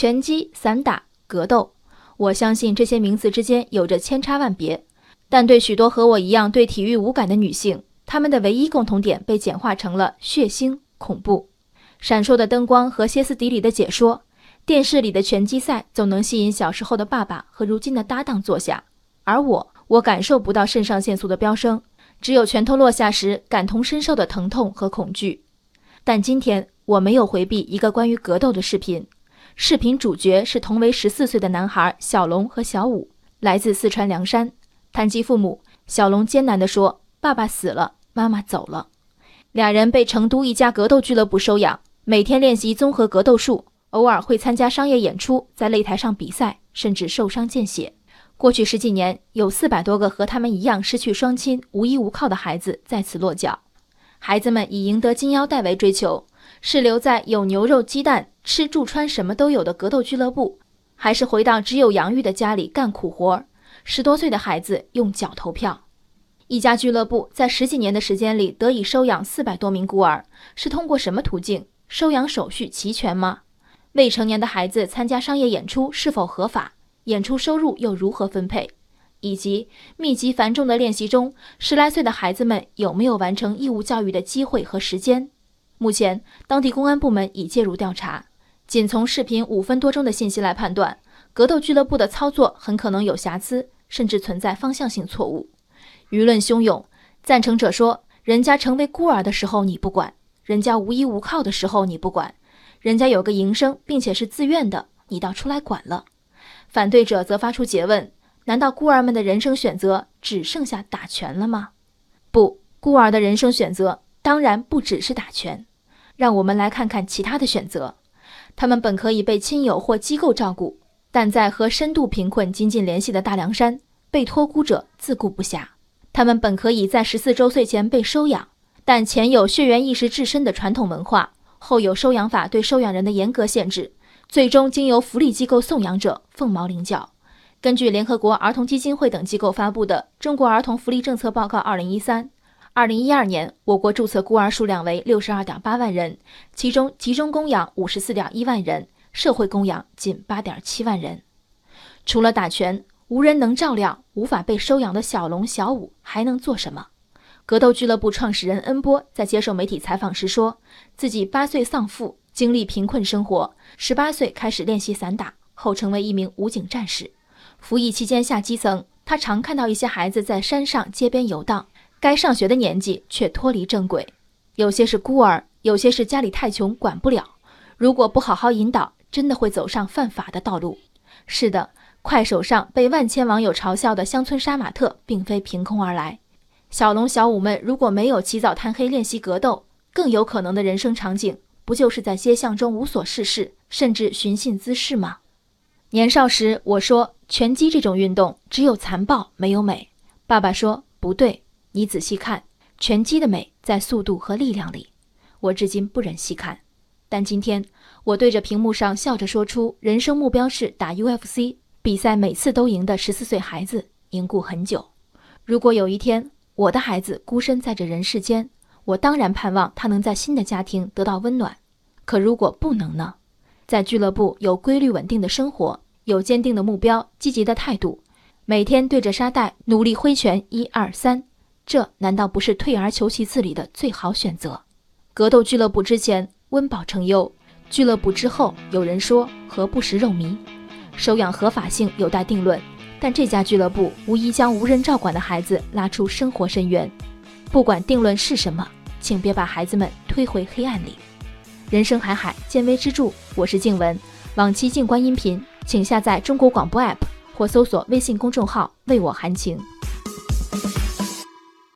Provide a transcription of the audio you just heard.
拳击、散打、格斗，我相信这些名词之间有着千差万别，但对许多和我一样对体育无感的女性，她们的唯一共同点被简化成了血腥、恐怖。闪烁的灯光和歇斯底里的解说，电视里的拳击赛总能吸引小时候的爸爸和如今的搭档坐下，而我，我感受不到肾上腺素的飙升，只有拳头落下时感同身受的疼痛和恐惧。但今天我没有回避一个关于格斗的视频，视频主角是同为十四岁的男孩小龙和小武，来自四川凉山，谈及父母，小龙艰难地说：“爸爸死了，妈妈走了。”俩人被成都一家格斗俱乐部收养。每天练习综合格斗术，偶尔会参加商业演出，在擂台上比赛，甚至受伤见血。过去十几年，有四百多个和他们一样失去双亲、无依无靠的孩子在此落脚。孩子们以赢得金腰带为追求，是留在有牛肉、鸡蛋、吃住穿什么都有的格斗俱乐部，还是回到只有洋芋的家里干苦活？十多岁的孩子用脚投票。一家俱乐部在十几年的时间里得以收养四百多名孤儿，是通过什么途径？收养手续齐全吗？未成年的孩子参加商业演出是否合法？演出收入又如何分配？以及密集繁重的练习中，十来岁的孩子们有没有完成义务教育的机会和时间？目前，当地公安部门已介入调查。仅从视频五分多钟的信息来判断，格斗俱乐部的操作很可能有瑕疵，甚至存在方向性错误。舆论汹涌，赞成者说：“人家成为孤儿的时候你不管。”人家无依无靠的时候你不管，人家有个营生并且是自愿的，你倒出来管了。反对者则发出诘问：难道孤儿们的人生选择只剩下打拳了吗？不，孤儿的人生选择当然不只是打拳。让我们来看看其他的选择。他们本可以被亲友或机构照顾，但在和深度贫困紧紧联系的大凉山，被托孤者自顾不暇。他们本可以在十四周岁前被收养。但前有血缘意识至深的传统文化，后有收养法对收养人的严格限制，最终经由福利机构送养者凤毛麟角。根据联合国儿童基金会等机构发布的《中国儿童福利政策报告（二零一三）》，二零一二年我国注册孤儿数量为六十二点八万人，其中集中供养五十四点一万人，社会供养仅八点七万人。除了打拳，无人能照料无法被收养的小龙、小五，还能做什么？格斗俱乐部创始人恩波在接受媒体采访时说，自己八岁丧父，经历贫困生活，十八岁开始练习散打，后成为一名武警战士。服役期间下基层，他常看到一些孩子在山上街边游荡，该上学的年纪却脱离正轨，有些是孤儿，有些是家里太穷管不了。如果不好好引导，真的会走上犯法的道路。是的，快手上被万千网友嘲笑的乡村杀马特，并非凭空而来。小龙、小五们如果没有起早贪黑练习格斗，更有可能的人生场景，不就是在街巷中无所事事，甚至寻衅滋事吗？年少时，我说拳击这种运动只有残暴没有美。爸爸说不对，你仔细看，拳击的美在速度和力量里。我至今不忍细看，但今天我对着屏幕上笑着说出人生目标是打 UFC 比赛，每次都赢的十四岁孩子，凝固很久。如果有一天，我的孩子孤身在这人世间，我当然盼望他能在新的家庭得到温暖。可如果不能呢？在俱乐部有规律稳定的生活，有坚定的目标，积极的态度，每天对着沙袋努力挥拳，一二三，这难道不是退而求其次里的最好选择？格斗俱乐部之前温饱成优，俱乐部之后有人说何不食肉糜？收养合法性有待定论。但这家俱乐部无疑将无人照管的孩子拉出生活深渊。不管定论是什么，请别把孩子们推回黑暗里。人生海海，见微知著。我是静文。往期静观音频，请下载中国广播 APP 或搜索微信公众号“为我含情”。